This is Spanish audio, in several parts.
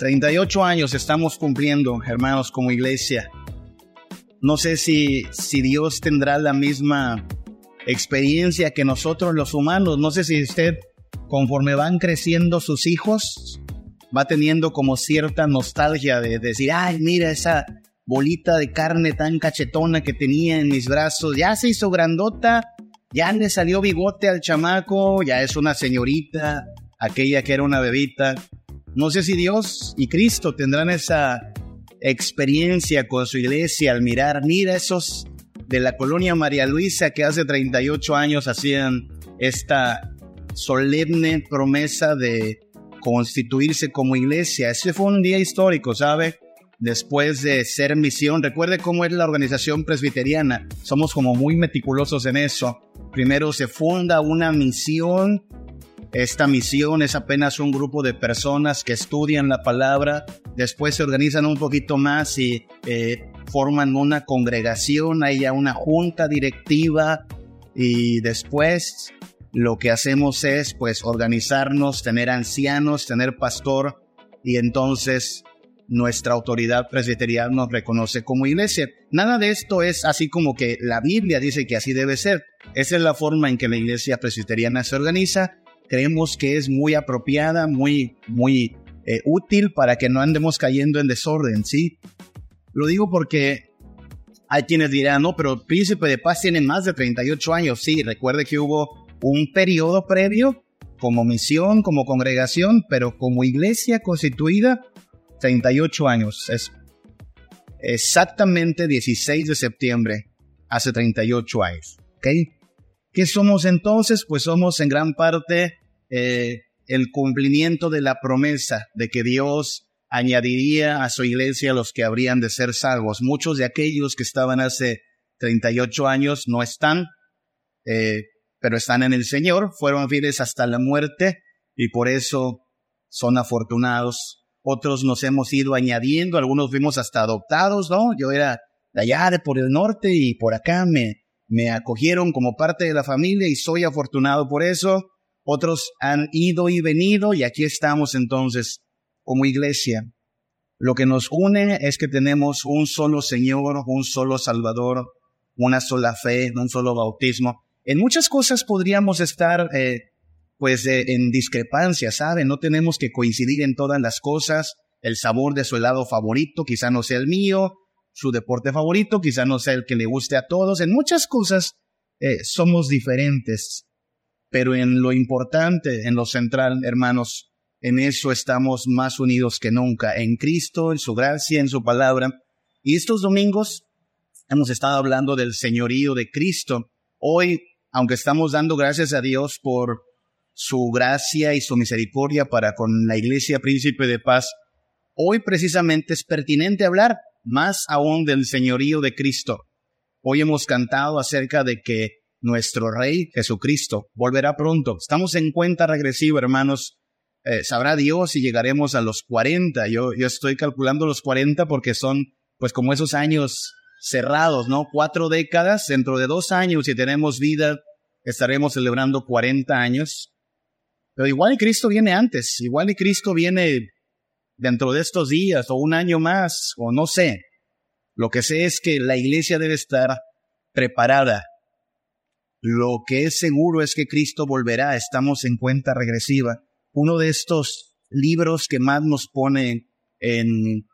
38 años estamos cumpliendo, hermanos, como iglesia. No sé si, si Dios tendrá la misma experiencia que nosotros los humanos. No sé si usted, conforme van creciendo sus hijos, va teniendo como cierta nostalgia de decir, ay, mira esa bolita de carne tan cachetona que tenía en mis brazos, ya se hizo grandota, ya le salió bigote al chamaco, ya es una señorita, aquella que era una bebita. No sé si Dios y Cristo tendrán esa experiencia con su iglesia al mirar, mira esos de la colonia María Luisa que hace 38 años hacían esta solemne promesa de constituirse como iglesia. Ese fue un día histórico, ¿sabe? Después de ser misión, recuerde cómo es la organización presbiteriana. Somos como muy meticulosos en eso. Primero se funda una misión esta misión es apenas un grupo de personas que estudian la palabra, después se organizan un poquito más y eh, forman una congregación, hay ya una junta directiva y después lo que hacemos es pues organizarnos, tener ancianos, tener pastor y entonces nuestra autoridad presbiterial nos reconoce como iglesia. Nada de esto es así como que la Biblia dice que así debe ser. Esa es la forma en que la iglesia presbiteriana se organiza creemos que es muy apropiada, muy, muy eh, útil para que no andemos cayendo en desorden, ¿sí? Lo digo porque hay quienes dirán, no, pero Príncipe de Paz tiene más de 38 años. Sí, recuerde que hubo un periodo previo como misión, como congregación, pero como iglesia constituida, 38 años. Es exactamente 16 de septiembre, hace 38 años. ¿Ok? ¿Qué somos entonces? Pues somos en gran parte eh, el cumplimiento de la promesa de que Dios añadiría a su iglesia los que habrían de ser salvos. Muchos de aquellos que estaban hace 38 años no están, eh, pero están en el Señor, fueron fieles hasta la muerte y por eso son afortunados. Otros nos hemos ido añadiendo, algunos fuimos hasta adoptados, ¿no? Yo era de allá, de por el norte y por acá me, me acogieron como parte de la familia y soy afortunado por eso otros han ido y venido y aquí estamos entonces como iglesia. Lo que nos une es que tenemos un solo Señor, un solo Salvador, una sola fe, un solo bautismo. En muchas cosas podríamos estar eh, pues eh, en discrepancia, ¿sabe? No tenemos que coincidir en todas las cosas. El sabor de su helado favorito quizá no sea el mío, su deporte favorito quizá no sea el que le guste a todos. En muchas cosas eh, somos diferentes. Pero en lo importante, en lo central, hermanos, en eso estamos más unidos que nunca, en Cristo, en su gracia, en su palabra. Y estos domingos hemos estado hablando del señorío de Cristo. Hoy, aunque estamos dando gracias a Dios por su gracia y su misericordia para con la Iglesia Príncipe de Paz, hoy precisamente es pertinente hablar más aún del señorío de Cristo. Hoy hemos cantado acerca de que nuestro Rey Jesucristo volverá pronto. Estamos en cuenta regresiva, hermanos. Eh, sabrá Dios si llegaremos a los 40. Yo, yo estoy calculando los 40 porque son, pues, como esos años cerrados, ¿no? Cuatro décadas. Dentro de dos años, si tenemos vida, estaremos celebrando 40 años. Pero igual y Cristo viene antes. Igual y Cristo viene dentro de estos días o un año más, o no sé. Lo que sé es que la iglesia debe estar preparada lo que es seguro es que Cristo volverá, estamos en cuenta regresiva. Uno de estos libros que más nos pone en,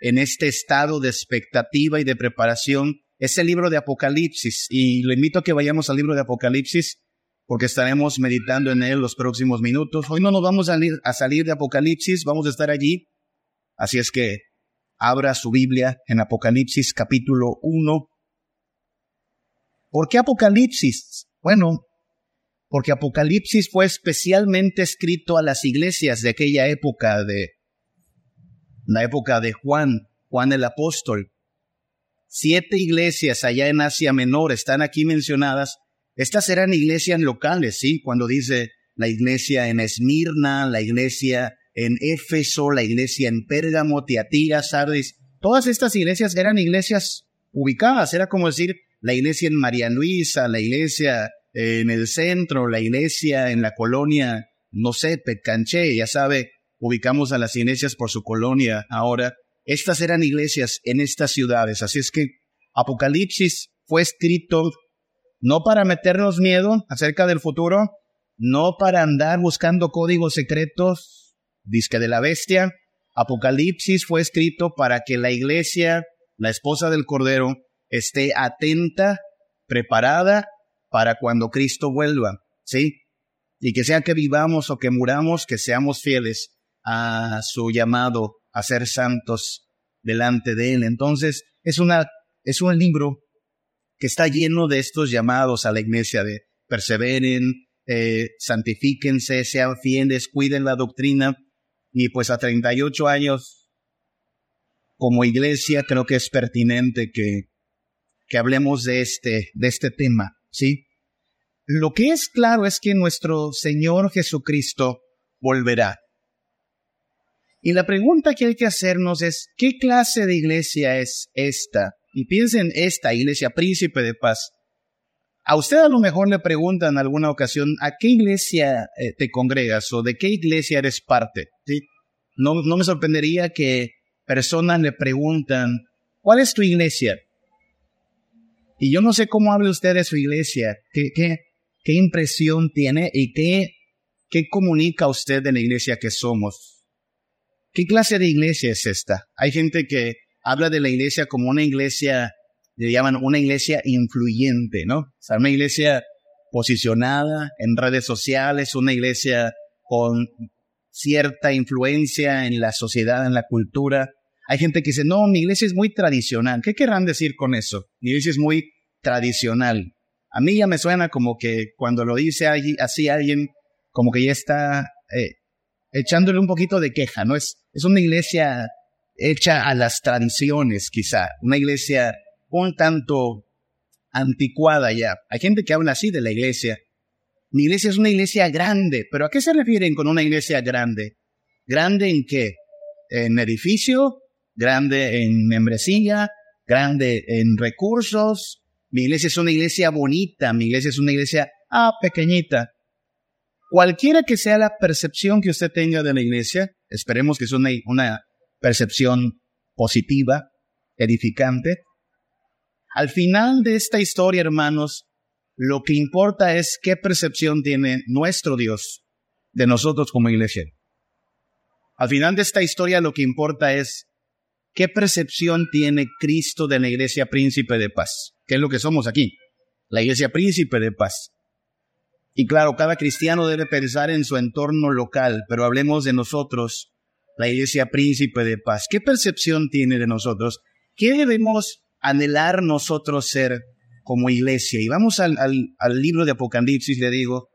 en este estado de expectativa y de preparación es el libro de Apocalipsis. Y lo invito a que vayamos al libro de Apocalipsis porque estaremos meditando en él los próximos minutos. Hoy no nos vamos a salir, a salir de Apocalipsis, vamos a estar allí. Así es que abra su Biblia en Apocalipsis capítulo 1 ¿Por qué Apocalipsis? Bueno, porque Apocalipsis fue especialmente escrito a las iglesias de aquella época, de la época de Juan, Juan el apóstol. Siete iglesias allá en Asia Menor están aquí mencionadas. Estas eran iglesias locales, ¿sí? Cuando dice la iglesia en Esmirna, la iglesia en Éfeso, la iglesia en Pérgamo, Tiatira, Sardis. Todas estas iglesias eran iglesias ubicadas, era como decir la iglesia en María Luisa, la iglesia en el centro, la iglesia en la colonia, no sé, Petcanché, ya sabe, ubicamos a las iglesias por su colonia ahora, estas eran iglesias en estas ciudades. Así es que Apocalipsis fue escrito no para meternos miedo acerca del futuro, no para andar buscando códigos secretos, disque de la bestia. Apocalipsis fue escrito para que la iglesia, la esposa del Cordero, esté atenta, preparada para cuando Cristo vuelva, ¿sí? Y que sea que vivamos o que muramos, que seamos fieles a su llamado a ser santos delante de Él. Entonces, es una, es un libro que está lleno de estos llamados a la iglesia de perseveren, eh, santifíquense, sean fieles, cuiden la doctrina. Y pues a 38 años, como iglesia, creo que es pertinente que, que hablemos de este, de este tema, ¿sí? Lo que es claro es que nuestro Señor Jesucristo volverá. Y la pregunta que hay que hacernos es, ¿qué clase de iglesia es esta? Y piensen esta iglesia príncipe de paz. A usted a lo mejor le preguntan en alguna ocasión, ¿a qué iglesia eh, te congregas o de qué iglesia eres parte? No, no me sorprendería que personas le preguntan, ¿cuál es tu iglesia? Y yo no sé cómo hable usted de su iglesia, qué, qué, qué impresión tiene y qué, qué comunica usted de la iglesia que somos. ¿Qué clase de iglesia es esta? Hay gente que habla de la iglesia como una iglesia, le llaman una iglesia influyente, ¿no? O sea, una iglesia posicionada en redes sociales, una iglesia con cierta influencia en la sociedad, en la cultura. Hay gente que dice, no, mi iglesia es muy tradicional. ¿Qué querrán decir con eso? Mi iglesia es muy tradicional. A mí ya me suena como que cuando lo dice así alguien, como que ya está eh, echándole un poquito de queja, ¿no? Es, es una iglesia hecha a las tradiciones, quizá, una iglesia un tanto anticuada ya. Hay gente que habla así de la iglesia. Mi iglesia es una iglesia grande, pero ¿a qué se refieren con una iglesia grande? ¿Grande en qué? ¿En edificio? ¿Grande en membresía? ¿Grande en recursos? Mi iglesia es una iglesia bonita, mi iglesia es una iglesia, ah, pequeñita. Cualquiera que sea la percepción que usted tenga de la iglesia, esperemos que sea una, una percepción positiva, edificante. Al final de esta historia, hermanos, lo que importa es qué percepción tiene nuestro Dios de nosotros como iglesia. Al final de esta historia lo que importa es qué percepción tiene Cristo de la iglesia príncipe de paz, que es lo que somos aquí, la iglesia príncipe de paz. Y claro, cada cristiano debe pensar en su entorno local, pero hablemos de nosotros, la iglesia príncipe de paz. ¿Qué percepción tiene de nosotros? ¿Qué debemos anhelar nosotros ser como iglesia? Y vamos al, libro de Apocalipsis, le digo,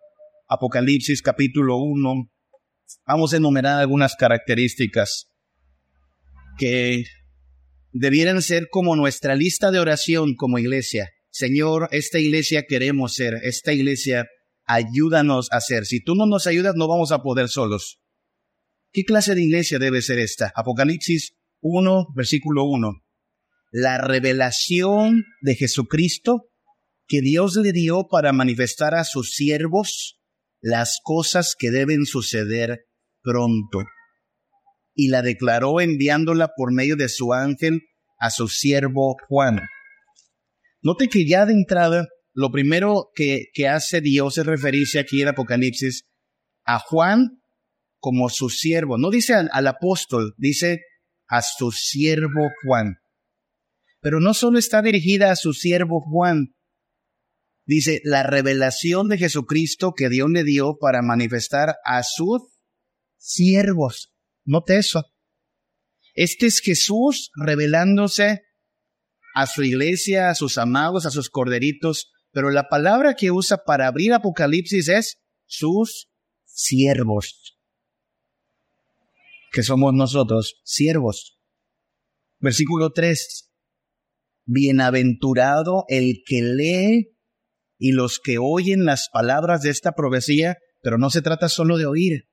Apocalipsis capítulo 1, vamos a enumerar algunas características que debieran ser como nuestra lista de oración como iglesia. Señor, esta iglesia queremos ser, esta iglesia ayúdanos a hacer. Si tú no nos ayudas, no vamos a poder solos. ¿Qué clase de iglesia debe ser esta? Apocalipsis 1, versículo 1. La revelación de Jesucristo que Dios le dio para manifestar a sus siervos las cosas que deben suceder pronto. Y la declaró enviándola por medio de su ángel a su siervo Juan. Note que ya de entrada lo primero que, hace Dios es referirse aquí en Apocalipsis a Juan como su siervo. No dice al, al, apóstol, dice a su siervo Juan. Pero no solo está dirigida a su siervo Juan, dice la revelación de Jesucristo que Dios le dio para manifestar a sus siervos. Note eso. Este es Jesús revelándose a su iglesia, a sus amados, a sus corderitos, pero la palabra que usa para abrir Apocalipsis es sus siervos, que somos nosotros, siervos. Versículo 3. Bienaventurado el que lee y los que oyen las palabras de esta profecía, pero no se trata solo de oír,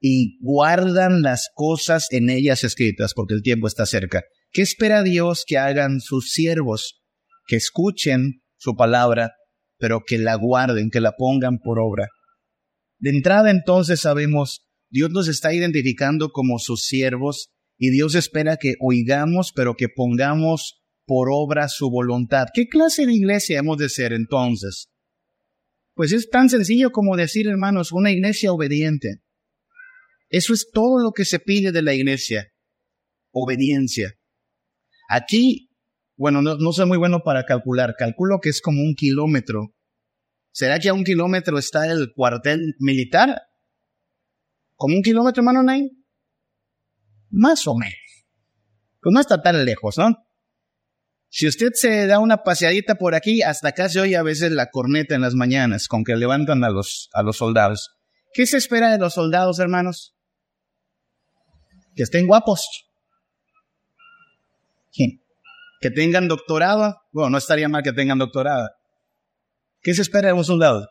y guardan las cosas en ellas escritas, porque el tiempo está cerca. ¿Qué espera Dios que hagan sus siervos? Que escuchen su palabra, pero que la guarden, que la pongan por obra. De entrada entonces sabemos, Dios nos está identificando como sus siervos y Dios espera que oigamos, pero que pongamos por obra su voluntad. ¿Qué clase de iglesia hemos de ser entonces? Pues es tan sencillo como decir, hermanos, una iglesia obediente. Eso es todo lo que se pide de la iglesia. Obediencia. Aquí, bueno, no, soy muy bueno para calcular. Calculo que es como un kilómetro. ¿Será que a un kilómetro está el cuartel militar? ¿Como un kilómetro, hermano Nay? Más o menos. Pues no está tan lejos, ¿no? Si usted se da una paseadita por aquí, hasta acá se oye a veces la corneta en las mañanas con que levantan a los, a los soldados. ¿Qué se espera de los soldados, hermanos? Que estén guapos. Que tengan doctorado. Bueno, no estaría mal que tengan doctorado. ¿Qué se espera de un soldado?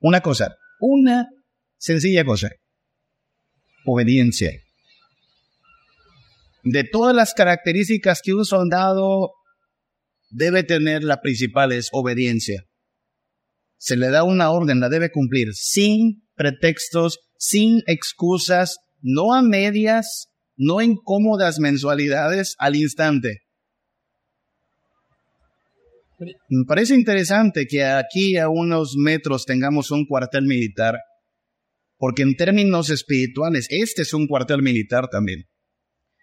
Una cosa, una sencilla cosa. Obediencia. De todas las características que un soldado debe tener, la principal es obediencia. Se le da una orden, la debe cumplir, sin pretextos, sin excusas, no a medias, no en cómodas mensualidades, al instante. Me parece interesante que aquí a unos metros tengamos un cuartel militar, porque en términos espirituales este es un cuartel militar también.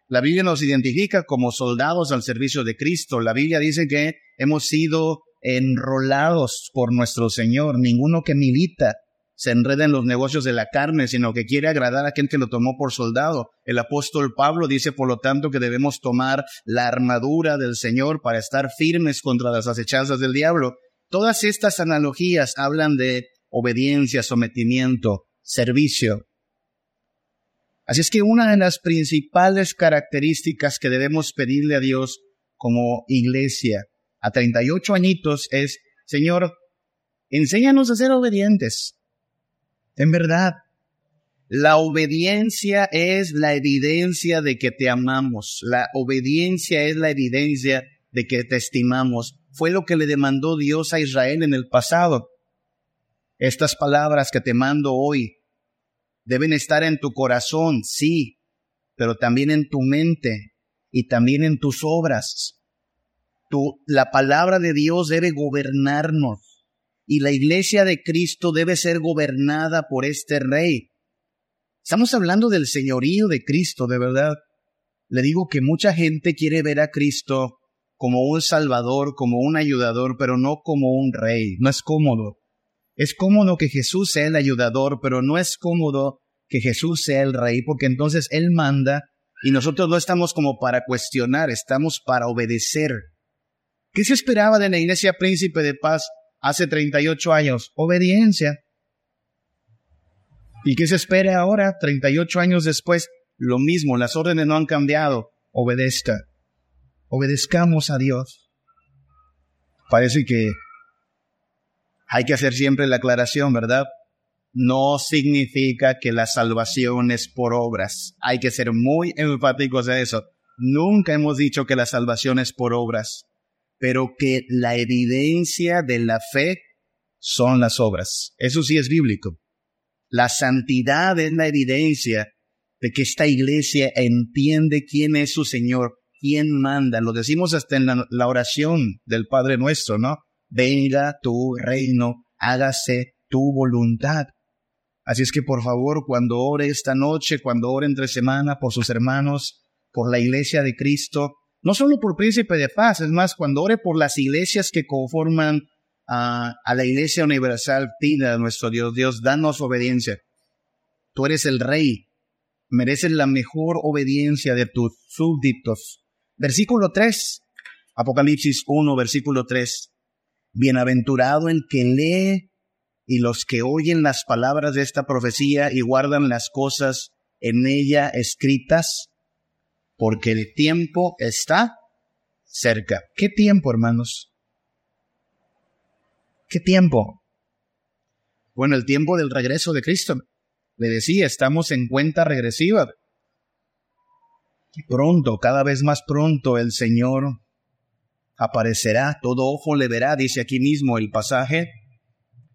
La Biblia nos identifica como soldados al servicio de Cristo. La Biblia dice que hemos sido enrolados por nuestro Señor. Ninguno que milita se enreda en los negocios de la carne, sino que quiere agradar a aquel que lo tomó por soldado. El apóstol Pablo dice, por lo tanto, que debemos tomar la armadura del Señor para estar firmes contra las acechanzas del diablo. Todas estas analogías hablan de obediencia, sometimiento, servicio. Así es que una de las principales características que debemos pedirle a Dios como iglesia a 38 añitos es, Señor, enséñanos a ser obedientes. En verdad, la obediencia es la evidencia de que te amamos. La obediencia es la evidencia de que te estimamos. Fue lo que le demandó Dios a Israel en el pasado. Estas palabras que te mando hoy deben estar en tu corazón, sí, pero también en tu mente y también en tus obras. Tu, la palabra de Dios debe gobernarnos y la iglesia de Cristo debe ser gobernada por este rey. Estamos hablando del señorío de Cristo, de verdad. Le digo que mucha gente quiere ver a Cristo como un salvador, como un ayudador, pero no como un rey. No es cómodo. Es cómodo que Jesús sea el ayudador, pero no es cómodo que Jesús sea el rey, porque entonces Él manda y nosotros no estamos como para cuestionar, estamos para obedecer. ¿Qué se esperaba de la iglesia príncipe de paz hace 38 años? Obediencia. ¿Y qué se espera ahora, 38 años después? Lo mismo, las órdenes no han cambiado. Obedezca. Obedezcamos a Dios. Parece que hay que hacer siempre la aclaración, ¿verdad? No significa que la salvación es por obras. Hay que ser muy enfáticos de eso. Nunca hemos dicho que la salvación es por obras, pero que la evidencia de la fe son las obras. Eso sí es bíblico. La santidad es la evidencia de que esta iglesia entiende quién es su Señor, quién manda. Lo decimos hasta en la, oración del Padre nuestro, ¿no? venga tu reino, hágase tu voluntad. Así es que por favor, cuando ore esta noche, cuando ore entre semana por sus hermanos, por la iglesia de Cristo, no solo por príncipe de paz, es más, cuando ore por las iglesias que conforman a, la iglesia universal, pida a nuestro Dios, Dios, danos obediencia. Tú eres el rey, mereces la mejor obediencia de tus súbditos. Versículo 3, Apocalipsis 1, versículo 3. Bienaventurado el que lee y los que oyen las palabras de esta profecía y guardan las cosas en ella escritas, porque el tiempo está cerca. ¿Qué tiempo, hermanos? ¿Qué tiempo? Bueno, el tiempo del regreso de Cristo. Le decía, estamos en cuenta regresiva. Pronto, cada vez más pronto, el Señor aparecerá, todo ojo le verá, dice aquí mismo el pasaje.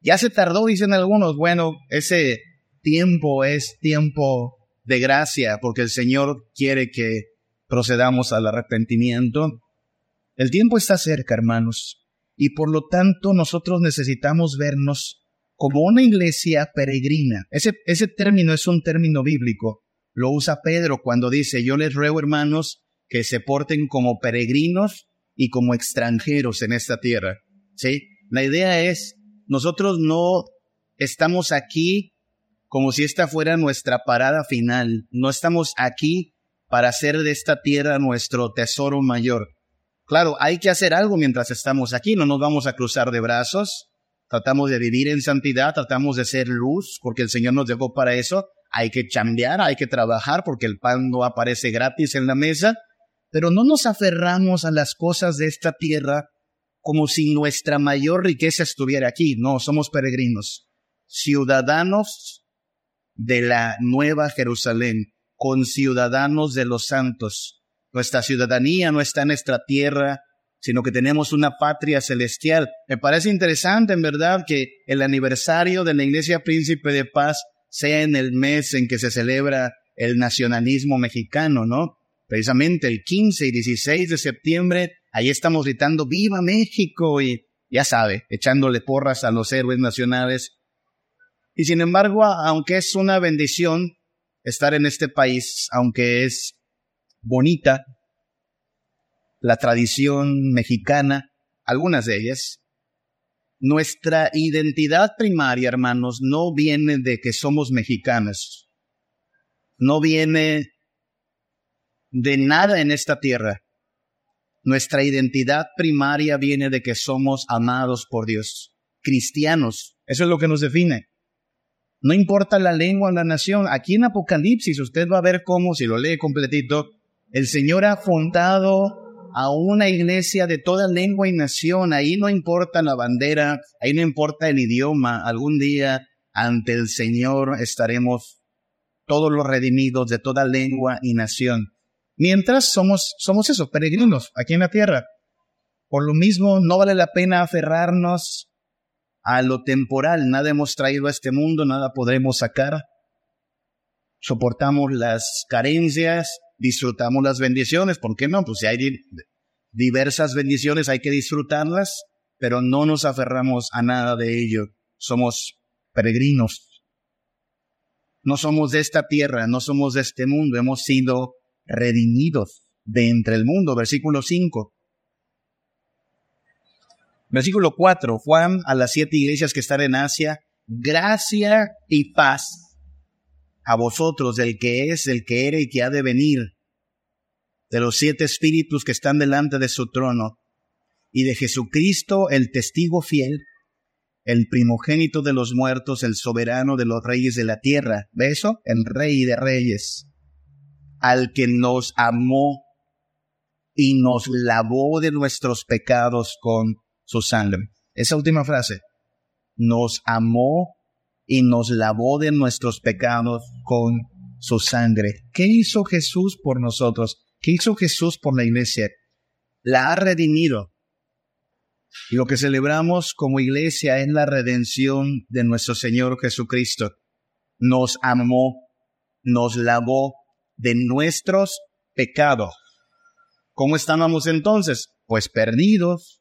Ya se tardó, dicen algunos, bueno, ese tiempo es tiempo de gracia, porque el Señor quiere que procedamos al arrepentimiento. El tiempo está cerca, hermanos, y por lo tanto nosotros necesitamos vernos como una iglesia peregrina. Ese, ese término es un término bíblico. Lo usa Pedro cuando dice, yo les ruego, hermanos, que se porten como peregrinos y como extranjeros en esta tierra. ¿Sí? La idea es, nosotros no estamos aquí como si esta fuera nuestra parada final. No estamos aquí para hacer de esta tierra nuestro tesoro mayor. Claro, hay que hacer algo mientras estamos aquí, no nos vamos a cruzar de brazos. Tratamos de vivir en santidad, tratamos de ser luz, porque el Señor nos dejó para eso. Hay que chambear, hay que trabajar, porque el pan no aparece gratis en la mesa. Pero no nos aferramos a las cosas de esta tierra como si nuestra mayor riqueza estuviera aquí. No, somos peregrinos, ciudadanos de la nueva Jerusalén, con ciudadanos de los santos. Nuestra ciudadanía no está en nuestra tierra, sino que tenemos una patria celestial. Me parece interesante, en verdad, que el aniversario de la Iglesia Príncipe de Paz sea en el mes en que se celebra el nacionalismo mexicano, ¿no? Precisamente el 15 y 16 de septiembre, ahí estamos gritando ¡Viva México! y ya sabe, echándole porras a los héroes nacionales y sin embargo, aunque es una bendición estar en este país, aunque es bonita la tradición mexicana, algunas de ellas, nuestra identidad primaria, hermanos, no viene de que somos mexicanos, no viene de nada en esta tierra. Nuestra identidad primaria viene de que somos amados por Dios, cristianos. Eso es lo que nos define. No importa la lengua o la nación. Aquí en Apocalipsis usted va a ver cómo, si lo lee completito, el Señor ha fundado a una iglesia de toda lengua y nación. Ahí no importa la bandera, ahí no importa el idioma. Algún día ante el Señor estaremos todos los redimidos de toda lengua y nación. Mientras somos, somos esos peregrinos aquí en la tierra. Por lo mismo, no vale la pena aferrarnos a lo temporal. Nada hemos traído a este mundo, nada podremos sacar. Soportamos las carencias, disfrutamos las bendiciones. ¿Por qué no? Pues si hay diversas bendiciones, hay que disfrutarlas, pero no nos aferramos a nada de ello. Somos peregrinos. No somos de esta tierra, no somos de este mundo, hemos sido redimidos de entre el mundo. Versículo 5. Versículo 4, Juan a las siete iglesias que están en Asia, gracia y paz a vosotros, del que es, el que era y que ha de venir, de los siete espíritus que están delante de su trono, y de Jesucristo, el testigo fiel, el primogénito de los muertos, el soberano de los reyes de la tierra. ¿Ve eso? El rey de reyes, al que nos amó y nos lavó de nuestros pecados con sangre. Esa última frase, nos amó y nos lavó de nuestros pecados con su sangre. ¿Qué hizo Jesús por nosotros? ¿Qué hizo Jesús por la iglesia? La ha redimido. Y lo que celebramos como iglesia es la redención de nuestro Señor Jesucristo. Nos amó, nos lavó de nuestros pecados. ¿Cómo estábamos entonces? Pues perdidos,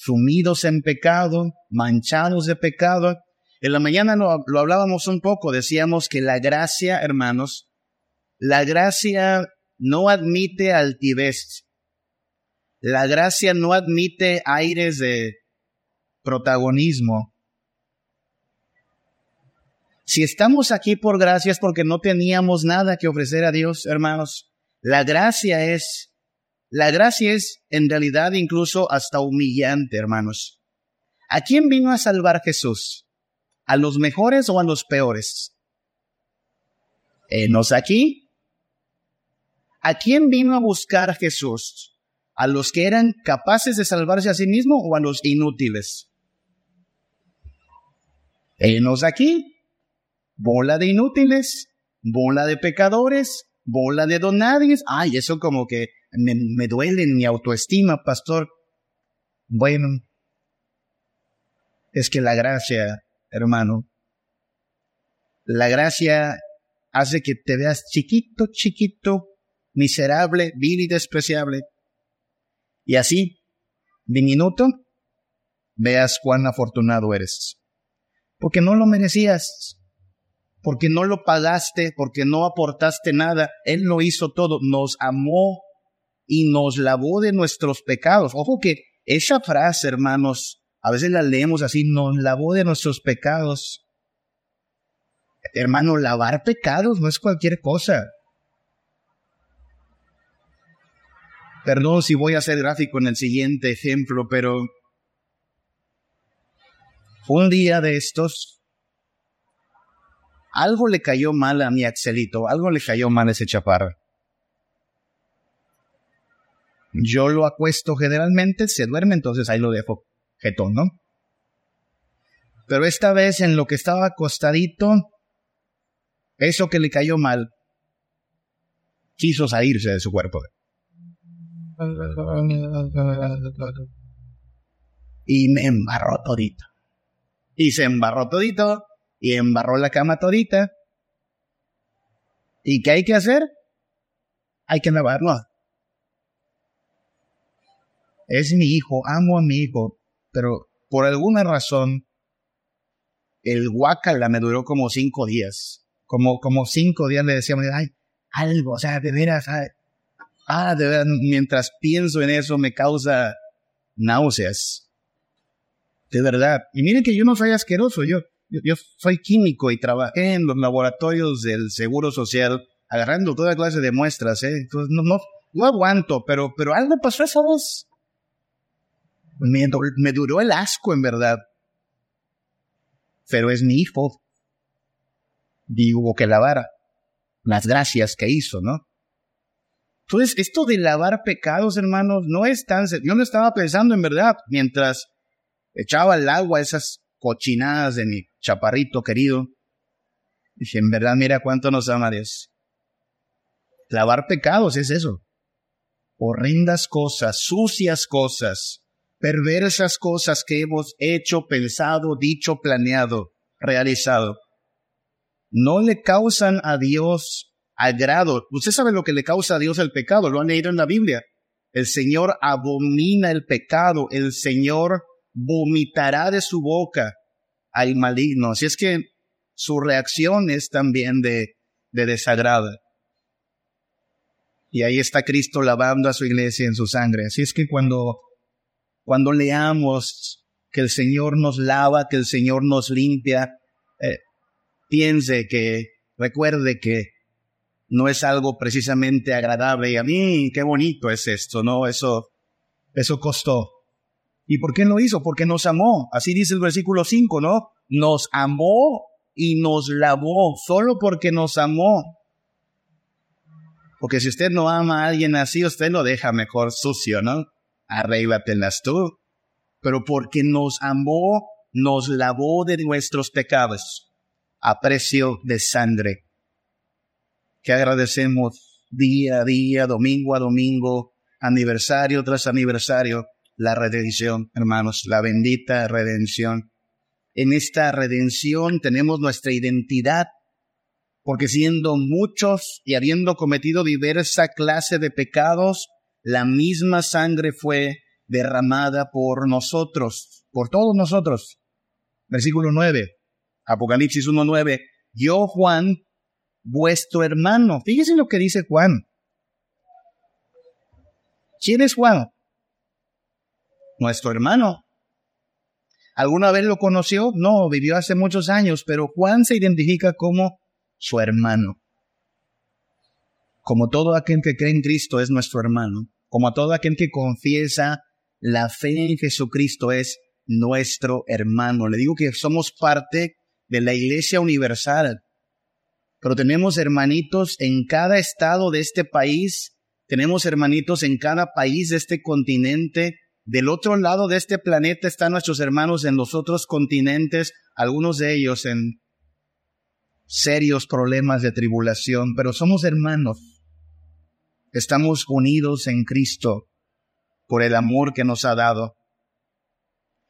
sumidos en pecado, manchados de pecado. En la mañana lo, hablábamos un poco, decíamos que la gracia, hermanos, la gracia no admite altivez. La gracia no admite aires de protagonismo. Si estamos aquí por gracia es porque no teníamos nada que ofrecer a Dios, hermanos. La gracia es la gracia es en realidad incluso hasta humillante, hermanos. ¿A quién vino a salvar Jesús? ¿A los mejores o a los peores? ¿Enos aquí? ¿A quién vino a buscar Jesús? ¿A los que eran capaces de salvarse a sí mismo o a los inútiles? Enos aquí, bola de inútiles, bola de pecadores, bola de donadies. Ay, eso como que me, duele en mi autoestima, pastor. Bueno, es que la gracia, hermano, La gracia hace que te veas chiquito, chiquito, miserable, vil y despreciable. Y así, diminuto, veas cuán afortunado eres. Porque no lo merecías, porque no lo pagaste, porque no aportaste nada. Él lo hizo todo, nos amó y nos lavó de nuestros pecados. Ojo que esa frase, hermanos, a veces la leemos así, nos lavó de nuestros pecados. Hermano, lavar pecados no es cualquier cosa. Perdón si voy a ser gráfico en el siguiente ejemplo, pero un día de estos, algo le cayó mal a mi Axelito, algo le cayó mal a ese chaparro. Yo lo acuesto generalmente, se duerme, entonces ahí lo dejo jetón, ¿no? Pero esta vez en lo que estaba acostadito, eso que le cayó mal, quiso salirse de su cuerpo. Y me embarró todito. Y se embarró todito, y embarró la cama todita. ¿Y qué hay que hacer? Hay que lavarlo es mi hijo, amo a mi hijo, pero por alguna razón el guacala me duró como cinco días. Como, como cinco días le decíamos, ay, algo, o sea, de veras, ah, de veras, mientras pienso en eso me causa náuseas. De verdad. Y miren que yo no soy asqueroso, yo, yo, soy químico y trabajé en los laboratorios del Seguro Social agarrando toda clase de muestras, ¿eh? Entonces, no, no, no aguanto, pero, pero algo pasó esa vez me, duró el asco en verdad. Pero es mi hijo. Digo que lavara las gracias que hizo, ¿no? Entonces, esto de lavar pecados, hermanos, no es tan... Yo no estaba pensando en verdad, mientras echaba al agua esas cochinadas de mi chaparrito querido. Dije, en verdad, mira cuánto nos ama Dios. Lavar pecados es eso. Horrendas cosas, sucias cosas, perversas cosas que hemos hecho, pensado, dicho, planeado, realizado, no le causan a Dios agrado. Usted sabe lo que le causa a Dios el pecado, lo han leído en la Biblia. El Señor abomina el pecado, el Señor vomitará de su boca al maligno. Así es que su reacción es también de, de desagrado. Y ahí está Cristo lavando a su iglesia en su sangre. Así es que cuando cuando leamos que el Señor nos lava, que el Señor nos limpia, eh, piense que, recuerde que no es algo precisamente agradable y a mí qué bonito es esto, ¿no? Eso, eso costó. ¿Y por qué lo hizo? Porque nos amó. Así dice el versículo 5, ¿no? Nos amó y nos lavó, solo porque nos amó. Porque si usted no ama a alguien así, usted lo deja mejor sucio, ¿no? Arréglatelas tú. Pero porque nos amó, nos lavó de nuestros pecados a precio de sangre. Que agradecemos día a día, domingo a domingo, aniversario tras aniversario, la redención, hermanos, la bendita redención. En esta redención tenemos nuestra identidad, porque siendo muchos y habiendo cometido diversa clase de pecados, la misma sangre fue derramada por nosotros, por todos nosotros. Versículo 9, Apocalipsis 1.9, yo Juan, vuestro hermano. Fíjense lo que dice Juan. ¿Quién es Juan? Nuestro hermano. ¿Alguna vez lo conoció? No, vivió hace muchos años, pero Juan se identifica como su hermano como todo aquel que cree en Cristo es nuestro hermano, como todo aquel que confiesa la fe en Jesucristo es nuestro hermano. Le digo que somos parte de la Iglesia Universal, pero tenemos hermanitos en cada estado de este país, tenemos hermanitos en cada país de este continente. Del otro lado de este planeta están nuestros hermanos en los otros continentes, algunos de ellos en serios problemas de tribulación, pero somos hermanos. Estamos unidos en Cristo por el amor que nos ha dado.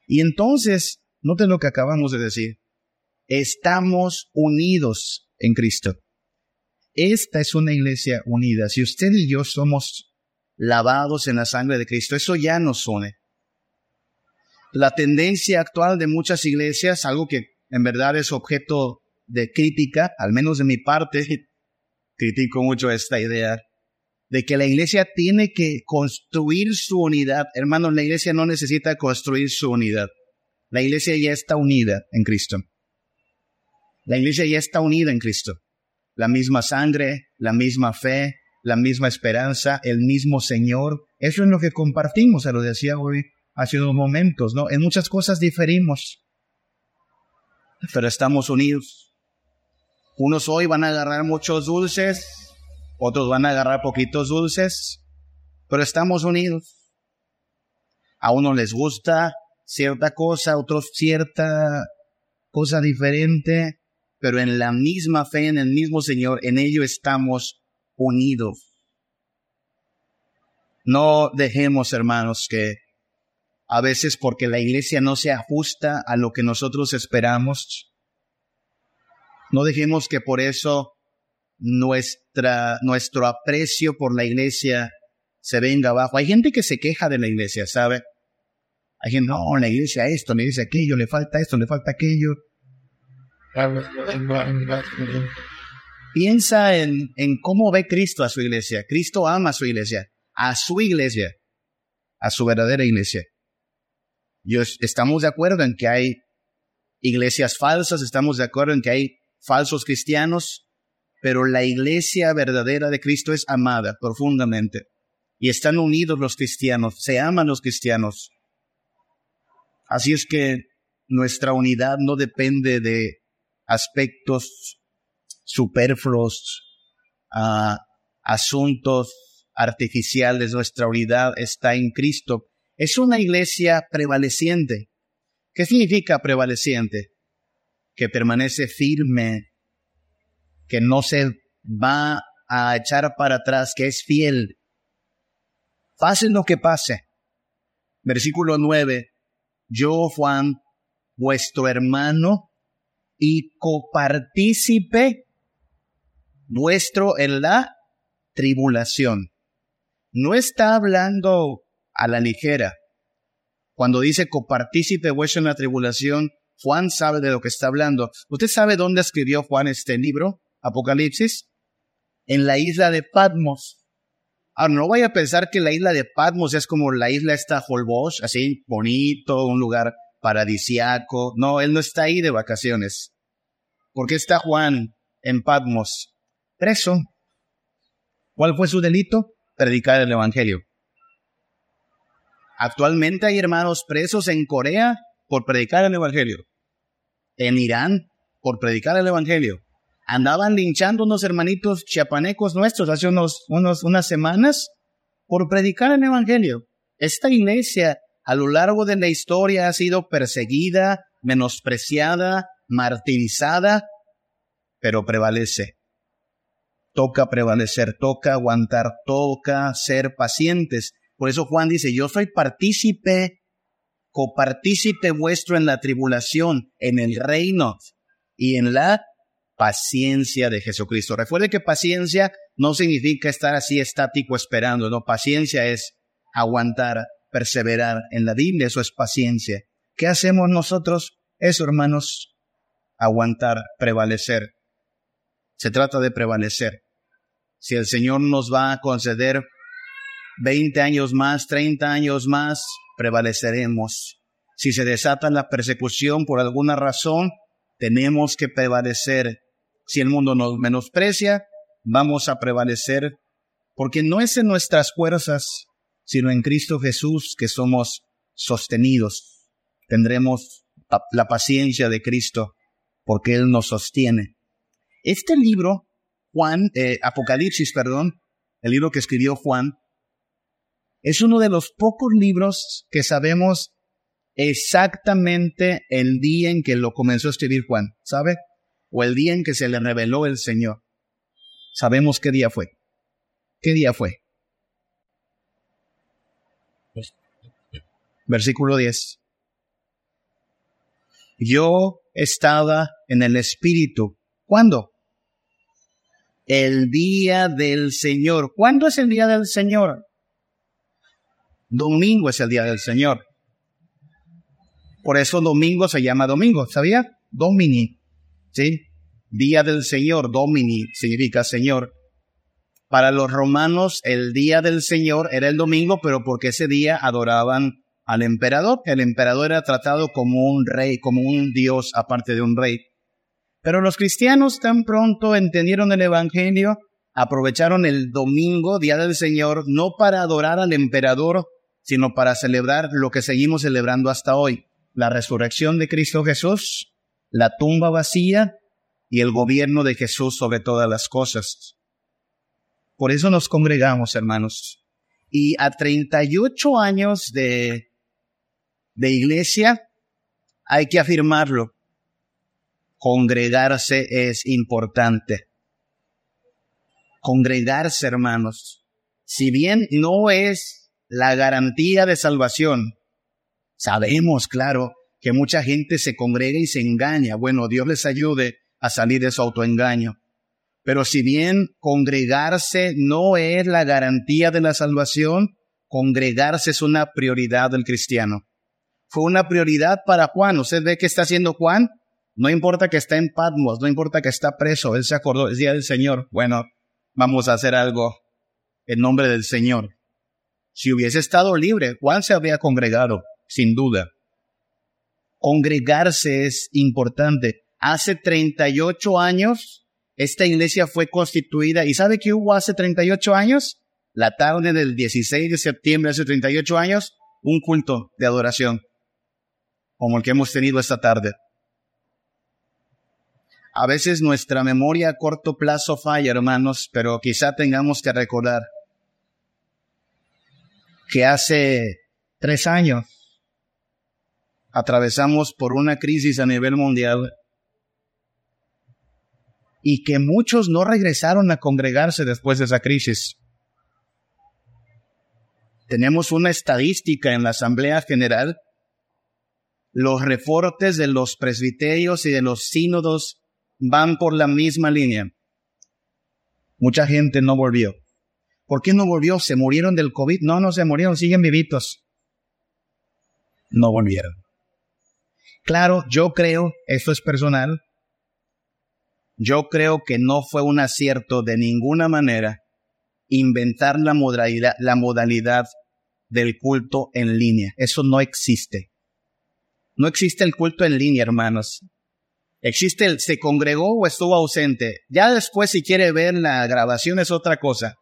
Y entonces, noten lo que acabamos de decir. estamos unidos en Cristo. Esta es una iglesia unida. Si usted y yo somos lavados en la sangre de Cristo, eso ya nos une. La tendencia actual de muchas iglesias, algo que en verdad es objeto de crítica, al menos de mi parte, critico mucho esta idea, de que la iglesia tiene que construir su unidad. Hermanos, la iglesia no necesita construir su unidad. La iglesia ya está unida en Cristo. La iglesia ya está unida en Cristo. La misma sangre, la misma fe, la misma esperanza, el mismo Señor. Eso es lo que compartimos, se lo decía hoy hace unos momentos, ¿no? En muchas cosas diferimos, pero estamos unidos. Unos hoy van a agarrar muchos dulces, otros van a agarrar poquitos dulces, pero estamos unidos. A uno les gusta cierta cosa, a otros cierta cosa diferente, pero en la misma fe, en el mismo Señor, en ello estamos unidos. No dejemos, hermanos, que a veces porque la iglesia no se ajusta a lo que nosotros esperamos, no dejemos que por eso nuestra, nuestro aprecio por la iglesia se venga abajo. Hay gente que se queja de la iglesia, ¿sabe? Hay gente, no, la iglesia esto, la iglesia aquello, le falta esto, le falta aquello. Piensa en, en cómo ve Cristo a su iglesia. Cristo ama a su iglesia, a su iglesia, a su verdadera iglesia. Y estamos de acuerdo en que hay iglesias falsas, estamos de acuerdo en que hay falsos cristianos, pero la iglesia verdadera de Cristo es amada profundamente. Y están unidos los cristianos, se aman los cristianos. Así es que nuestra unidad no depende de aspectos superfluos, uh, asuntos artificiales. Nuestra unidad está en Cristo. Es una iglesia prevaleciente. ¿Qué significa prevaleciente? Que permanece firme, que no se va a echar para atrás, que es fiel. Pase lo que pase. Versículo 9. Yo, Juan, vuestro hermano y copartícipe vuestro en la tribulación. No está hablando a la ligera. Cuando dice copartícipe vuestro en la tribulación, Juan sabe de lo que está hablando. ¿Usted sabe dónde escribió Juan este libro, Apocalipsis? En la isla de Patmos. Ahora, no vaya a pensar que la isla de Patmos es como la isla esta Holbox, así bonito, un lugar paradisiaco. No, él no está ahí de vacaciones. ¿Por qué está Juan en Patmos? Preso. ¿Cuál fue su delito? Predicar el Evangelio. Actualmente hay hermanos presos en Corea por predicar el Evangelio. En Irán por predicar el Evangelio. Andaban linchando unos hermanitos chiapanecos nuestros hace unos, unos, unas semanas por predicar el Evangelio. Esta iglesia a lo largo de la historia ha sido perseguida, menospreciada, martirizada, pero prevalece. Toca prevalecer, toca aguantar, toca ser pacientes. Por eso Juan dice, yo soy partícipe, copartícipe vuestro en la tribulación, en el reino y en la paciencia de Jesucristo. Recuerde que paciencia no significa estar así estático esperando, no, paciencia es aguantar, perseverar en la Biblia, eso es paciencia. ¿Qué hacemos nosotros? Eso, hermanos, aguantar, prevalecer. Se trata de prevalecer. Si el Señor nos va a conceder 20 años más, 30 años más, prevaleceremos. Si se desata la persecución por alguna razón, tenemos que prevalecer. Si el mundo nos menosprecia, vamos a prevalecer, porque no es en nuestras fuerzas, sino en Cristo Jesús que somos sostenidos. Tendremos la paciencia de Cristo porque Él nos sostiene. Este libro, Juan, eh, Apocalipsis, perdón, el libro que escribió Juan, es uno de los pocos libros que sabemos exactamente el día en que lo comenzó a escribir Juan, ¿sabe? O el día en que se le reveló el Señor. Sabemos qué día fue. ¿Qué día fue? Versículo 10. Yo, estaba en el Espíritu. ¿Cuándo? El día del Señor. ¿Cuándo es el día del Señor? Domingo es el día del Señor. Por eso domingo se llama domingo, ¿sabía? Domini, ¿sí? Día del Señor, Domini significa Señor. Para los romanos el día del Señor era el domingo, pero porque ese día adoraban al emperador. El emperador era tratado como un rey, como un dios aparte de un rey. Pero los cristianos tan pronto entendieron el Evangelio, aprovecharon el domingo, día del Señor, no para adorar al emperador, sino para celebrar lo que seguimos celebrando hasta hoy, la resurrección de Cristo Jesús, la tumba vacía y el gobierno de Jesús sobre todas las cosas. Por eso nos congregamos, hermanos. Y a 38 años de, de iglesia, hay que afirmarlo. Congregarse es importante. Congregarse, hermanos. Si bien no es la garantía de salvación, sabemos, claro, que mucha gente se congrega y se engaña. Bueno, Dios les ayude a salir de su autoengaño. Pero si bien congregarse no es la garantía de la salvación, congregarse es una prioridad del cristiano. Fue una prioridad para Juan. ¿Usted ve qué está haciendo Juan? No importa que está en Patmos, no importa que está preso, él se acordó, es día del Señor. Bueno, vamos a hacer algo en nombre del Señor. Si hubiese estado libre, Juan se habría congregado, sin duda. Congregarse es importante. Hace 38 años esta iglesia fue constituida. ¿Y sabe qué hubo hace 38 años? La tarde del 16 de septiembre, hace 38 años, un culto de adoración, como el que hemos tenido esta tarde. A veces nuestra memoria a corto plazo falla, hermanos, pero quizá tengamos que recordar que hace tres años atravesamos por una crisis a nivel mundial y que muchos no regresaron a congregarse después de esa crisis. Tenemos una estadística en la Asamblea General. Los reportes de los presbiterios y de los sínodos van por la misma línea. Mucha gente no volvió. ¿Por qué no volvió? ¿Se murieron del COVID? No, no se murieron, siguen vivitos. No volvieron. Claro, yo creo, esto es personal, yo creo que no fue un acierto de ninguna manera inventar la modalidad, la modalidad del culto en línea. Eso no existe. No existe el culto en línea, hermanos. Existe el se congregó o estuvo ausente. Ya después si quiere ver la grabación es otra cosa.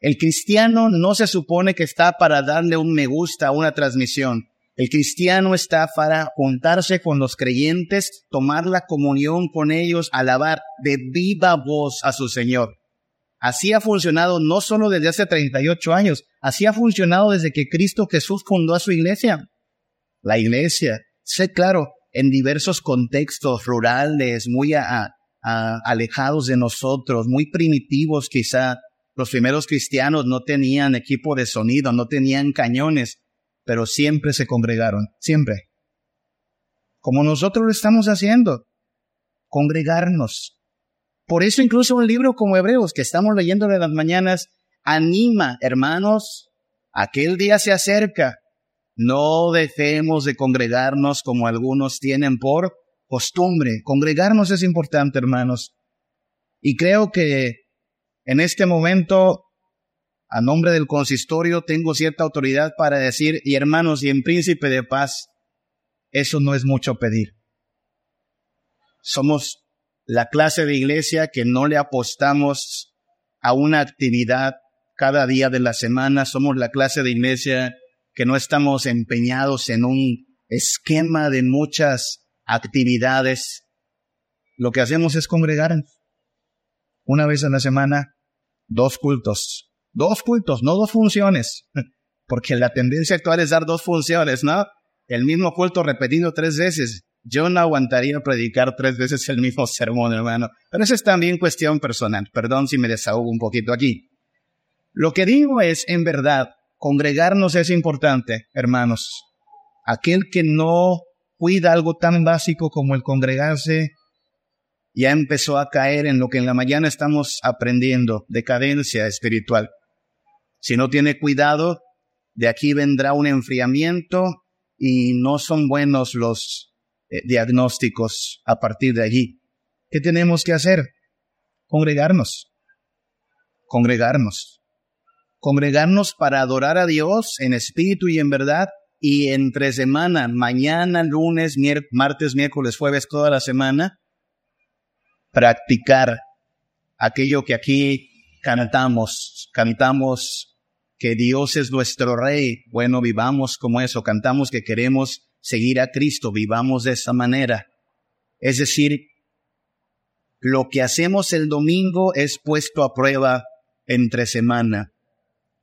El cristiano no se supone que está para darle un me gusta a una transmisión. El cristiano está para juntarse con los creyentes, tomar la comunión con ellos, alabar de viva voz a su Señor. Así ha funcionado no solo desde hace 38 años, así ha funcionado desde que Cristo Jesús fundó a su iglesia. La iglesia, sé claro, en diversos contextos rurales, muy alejados de nosotros, muy primitivos quizá. Los primeros cristianos no tenían equipo de sonido, no tenían cañones, pero siempre se congregaron, siempre. Como nosotros lo estamos haciendo, congregarnos. Por eso incluso un libro como Hebreos que estamos leyendo de las mañanas anima, hermanos, aquel día se acerca. No dejemos de congregarnos como algunos tienen por costumbre. Congregarnos es importante, hermanos. Y creo que en este momento a nombre del consistorio tengo cierta autoridad para decir, y hermanos, y en príncipe de paz, eso no es mucho pedir. Somos la clase de iglesia que no le apostamos a una actividad cada día de la semana. Somos la clase de iglesia que no estamos empeñados en un esquema de muchas actividades. Lo que hacemos es congregar una vez a la semana, dos cultos, Dos cultos, no dos funciones, porque la tendencia actual es dar dos funciones, ¿no? El mismo culto repetido tres veces. Yo no aguantaría predicar tres veces el mismo sermón, hermano. Pero eso es también cuestión personal. Perdón si me desahogo un poquito aquí. Lo que digo es, en verdad, congregarnos es importante, hermanos. Aquel que no cuida algo tan básico como el congregarse, ya empezó a caer en lo que en la mañana estamos aprendiendo, decadencia espiritual. Si no tiene cuidado, de aquí vendrá un enfriamiento y no son buenos los eh, diagnósticos a partir de allí. ¿Qué tenemos que hacer? Congregarnos. Congregarnos. Congregarnos para adorar a Dios en espíritu y en verdad y entre semana, mañana, lunes, martes, miércoles, jueves, toda la semana, practicar aquello que aquí cantamos. Cantamos que Dios es nuestro Rey. Bueno, vivamos como eso. Cantamos que queremos seguir a Cristo. Vivamos de esa manera. Es decir, lo que hacemos el domingo es puesto a prueba entre semana.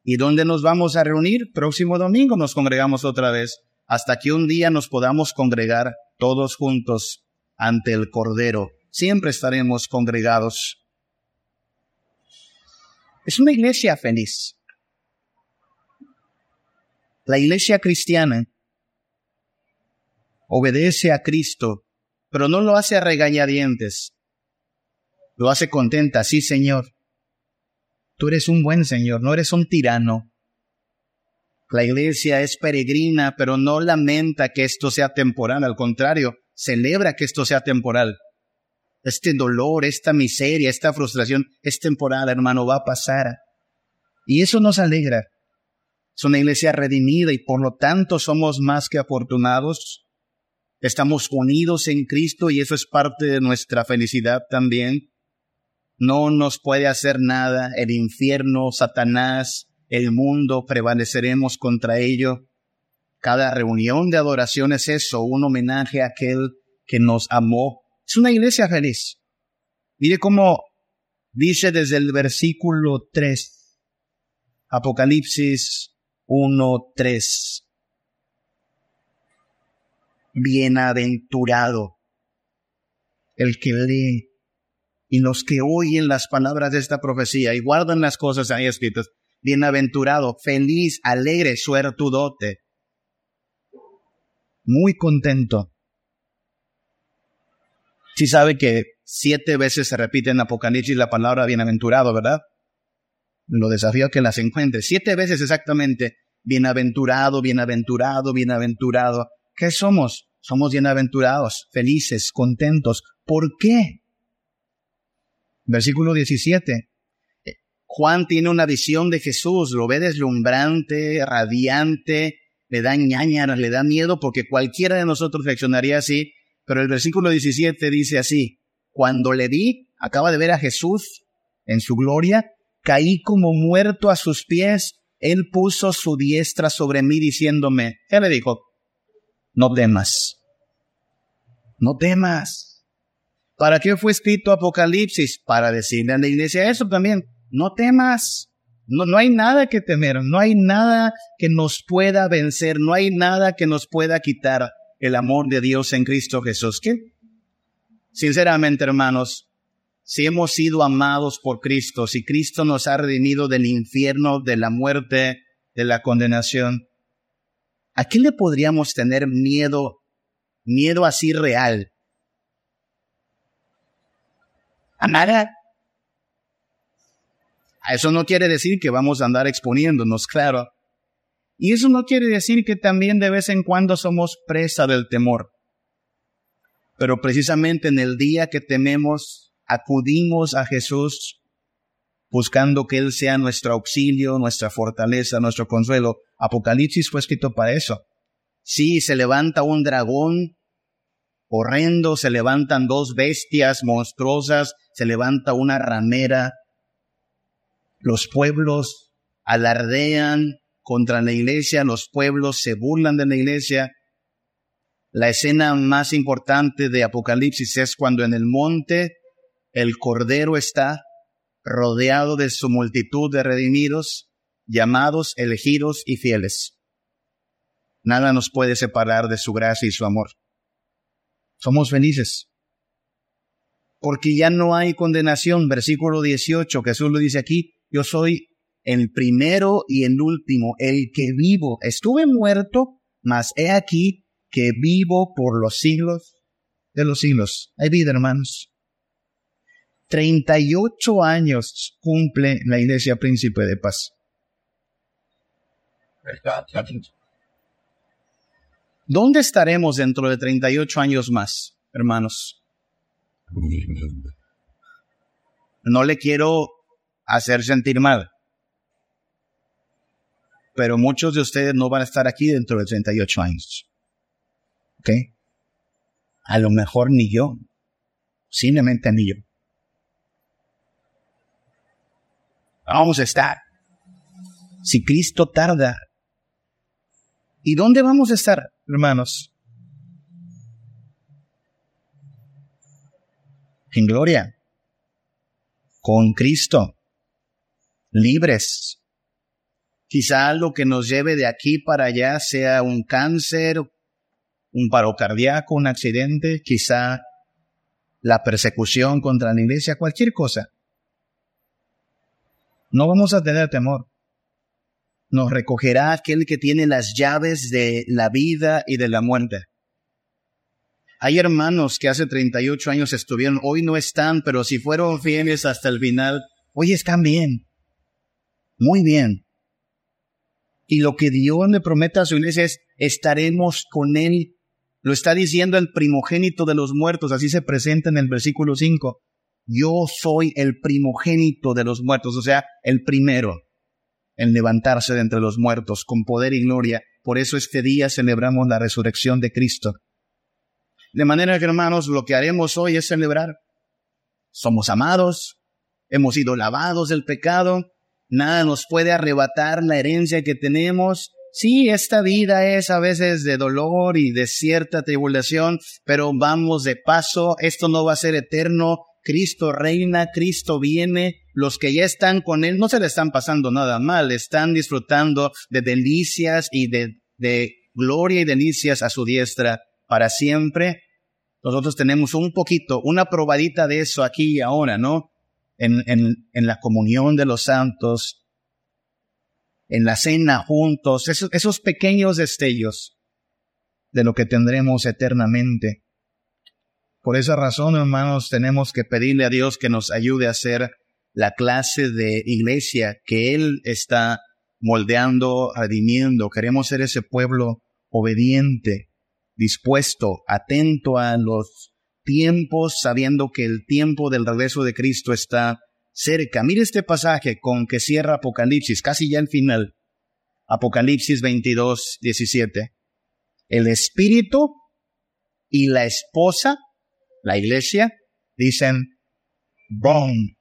¿Y dónde nos vamos a reunir? Próximo domingo nos congregamos otra vez, hasta que un día nos podamos congregar todos juntos ante el Cordero siempre estaremos congregados. Es una iglesia feliz. La iglesia cristiana obedece a Cristo, pero no lo hace a regañadientes. Lo hace contenta, sí Señor. Tú eres un buen Señor, no eres un tirano. La iglesia es peregrina, pero no lamenta que esto sea temporal, al contrario, celebra que esto sea temporal. Este dolor, esta miseria, esta frustración es temporal, hermano, va a pasar. Y eso nos alegra. Es una iglesia redimida y por lo tanto somos más que afortunados. Estamos unidos en Cristo y eso es parte de nuestra felicidad también. No nos puede hacer nada el infierno, Satanás, el mundo, prevaleceremos contra ello. Cada reunión de adoración es eso, un homenaje a aquel que nos amó es una iglesia feliz. Mire cómo dice desde el versículo 3, Apocalipsis 1, 3. Bienaventurado el que lee y los que oyen las palabras de esta profecía y guardan las cosas ahí escritas. Bienaventurado, feliz, alegre, suertudote. Muy contento Sí sabe que siete veces se repite en Apocalipsis la palabra bienaventurado, ¿verdad? Lo desafío a que las encuentre. Siete veces exactamente. Bienaventurado, bienaventurado, bienaventurado. ¿Qué somos? Somos bienaventurados, felices, contentos. ¿Por qué? Versículo 17. Juan tiene una visión de Jesús, lo ve deslumbrante, radiante, le da ñañaras, le da miedo porque cualquiera de nosotros reaccionaría así pero el versículo 17 dice así, cuando le vi, acaba de ver a Jesús en su gloria, caí como muerto a sus pies, él puso su diestra sobre mí diciéndome, ¿qué le dijo? No temas, no temas. ¿Para qué fue escrito Apocalipsis? Para decirle a la iglesia eso también, no temas. No, no hay nada que temer, no hay nada que nos pueda vencer, no hay nada que nos pueda quitar el amor de Dios en Cristo Jesús. ¿Qué? Sinceramente, hermanos, si hemos sido amados por Cristo, si Cristo nos ha redimido del infierno, de la muerte, de la condenación, ¿a qué le podríamos tener miedo, miedo así real? A nada. Eso no quiere decir que vamos a andar exponiéndonos, claro, y eso no quiere decir que también de vez en cuando somos presa del temor. Pero precisamente en el día que tememos, acudimos a Jesús buscando que Él sea nuestro auxilio, nuestra fortaleza, nuestro consuelo. Apocalipsis fue escrito para eso. Sí, se levanta un dragón horrendo, se levantan dos bestias monstruosas, se levanta una ramera. Los pueblos alardean, contra la iglesia, los pueblos se burlan de la iglesia. La escena más importante de Apocalipsis es cuando en el monte el Cordero está rodeado de su multitud de redimidos, llamados, elegidos y fieles. Nada nos puede separar de su gracia y su amor. Somos felices. Porque ya no hay condenación. Versículo 18, Jesús lo dice aquí, yo soy el primero y el último, el que vivo. Estuve muerto, mas he aquí que vivo por los siglos de los siglos. Hay vida, hermanos. 38 años cumple la Iglesia Príncipe de Paz. ¿Dónde estaremos dentro de 38 años más, hermanos? No le quiero hacer sentir mal, pero muchos de ustedes no van a estar aquí dentro de 38 años. ¿Ok? A lo mejor ni yo, simplemente ni yo. Vamos a estar. Si Cristo tarda. ¿Y dónde vamos a estar, hermanos? En gloria. Con Cristo. Libres. Quizá lo que nos lleve de aquí para allá sea un cáncer, un paro cardíaco, un accidente, quizá la persecución contra la iglesia, cualquier cosa. No vamos a tener temor. Nos recogerá aquel que tiene las llaves de la vida y de la muerte. Hay hermanos que hace 38 años estuvieron, hoy no están, pero si fueron fieles hasta el final, hoy están bien. Muy bien. Y lo que Dios le promete a su iglesia es, estaremos con Él. Lo está diciendo el primogénito de los muertos, así se presenta en el versículo 5 yo soy el primogénito de los muertos, o sea, el primero en levantarse de entre los muertos con poder y gloria. Por eso este día celebramos la resurrección de Cristo. De manera que, hermanos, lo que haremos hoy es celebrar. Somos amados, hemos sido lavados del pecado, nada nos puede arrebatar la herencia que tenemos. Sí, esta vida es a veces de dolor y de cierta tribulación, pero vamos de paso, esto no va a ser eterno, Cristo reina, Cristo viene, los que ya están con Él no se le están pasando nada mal, están disfrutando de delicias y de, de gloria y delicias a su diestra para siempre. Nosotros tenemos un poquito, una probadita de eso aquí y ahora, ¿no? En, en, la comunión de los santos, en la cena juntos, esos, esos pequeños destellos de lo que tendremos eternamente. Por esa razón, hermanos, tenemos que pedirle a Dios que nos ayude a hacer la clase de iglesia que Él está moldeando, redimiendo. Queremos ser ese pueblo obediente, dispuesto, atento a los tiempos, sabiendo que el tiempo del regreso de Cristo está cerca. Mire este pasaje con que cierra Apocalipsis, casi ya el final. Apocalipsis 22, 17. El Espíritu y la esposa la iglesia, dicen, ven.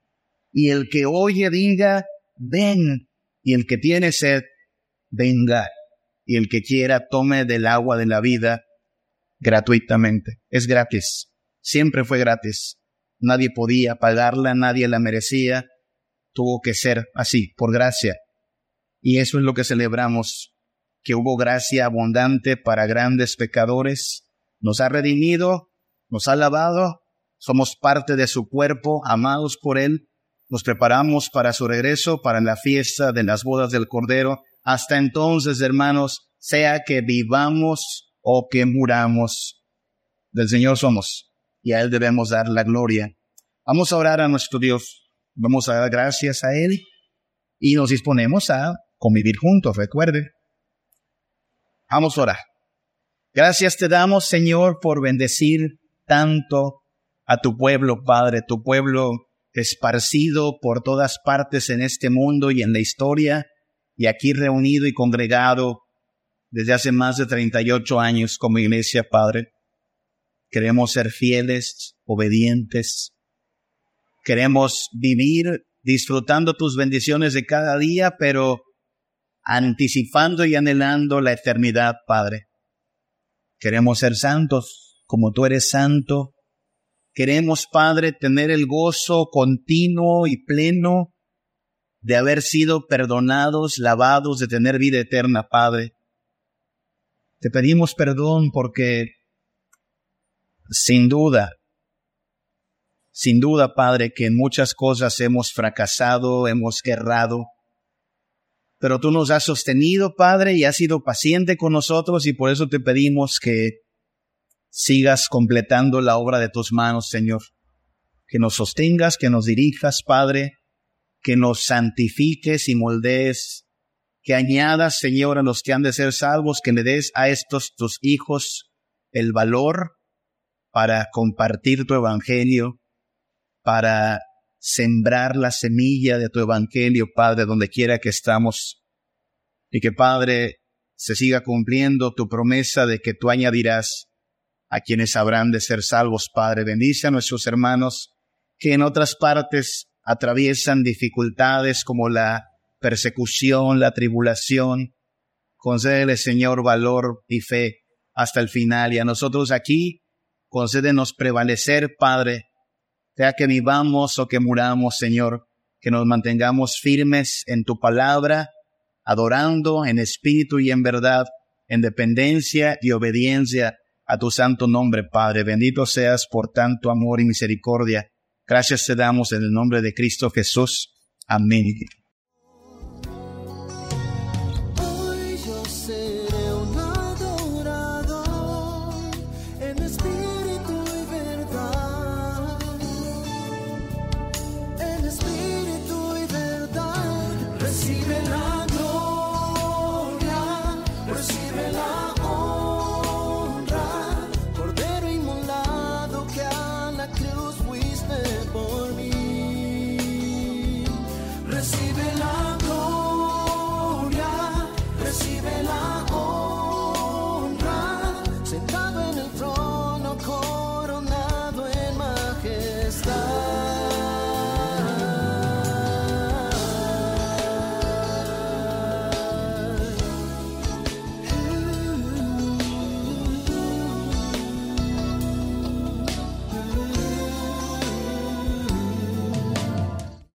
Y el que oye diga, ven. Y el que tiene sed, venga. Y el que quiera tome del agua de la vida gratuitamente. Es gratis. Siempre fue gratis. Nadie podía pagarla, nadie la merecía. Tuvo que ser así, por gracia. Y eso es lo que celebramos, que hubo gracia abundante para grandes pecadores. Nos ha redimido nos ha lavado, somos parte de su cuerpo, amados por Él, nos preparamos para su regreso, para la fiesta de las bodas del Cordero. Hasta entonces, hermanos, sea que vivamos o que muramos, del Señor somos y a Él debemos dar la gloria. Vamos a orar a nuestro Dios, vamos a dar gracias a Él y nos disponemos a convivir juntos, recuerde. Vamos a orar. Gracias te damos, Señor, por bendecir tanto a tu pueblo, Padre, tu pueblo esparcido por todas partes en este mundo y en la historia, y aquí reunido y congregado desde hace más de 38 años como iglesia, Padre. Queremos ser fieles, obedientes. Queremos vivir disfrutando tus bendiciones de cada día, pero anticipando y anhelando la eternidad, Padre. Queremos ser santos, como tú eres santo. Queremos, Padre, tener el gozo continuo y pleno de haber sido perdonados, lavados, de tener vida eterna, Padre. Te pedimos perdón porque, sin duda, sin duda, Padre, que en muchas cosas hemos fracasado, hemos errado, pero tú nos has sostenido, Padre, y has sido paciente con nosotros y por eso te pedimos que sigas completando la obra de tus manos, Señor. Que nos sostengas, que nos dirijas, Padre, que nos santifiques y moldees, que añadas, Señor, a los que han de ser salvos, que le des a estos tus hijos el valor para compartir tu evangelio, para sembrar la semilla de tu evangelio, Padre, donde quiera que estamos. Y que, Padre, se siga cumpliendo tu promesa de que tú añadirás a quienes habrán de ser salvos, Padre. Bendice a nuestros hermanos que en otras partes atraviesan dificultades como la persecución, la tribulación. Concédele, Señor, valor y fe hasta el final. Y a nosotros aquí, concédenos prevalecer, Padre, sea que vivamos o que muramos, Señor, que nos mantengamos firmes en tu palabra, adorando en espíritu y en verdad, en dependencia y obediencia a tu santo nombre, Padre. Bendito seas por tanto amor y misericordia. Gracias te damos en el nombre de Cristo Jesús. Amén.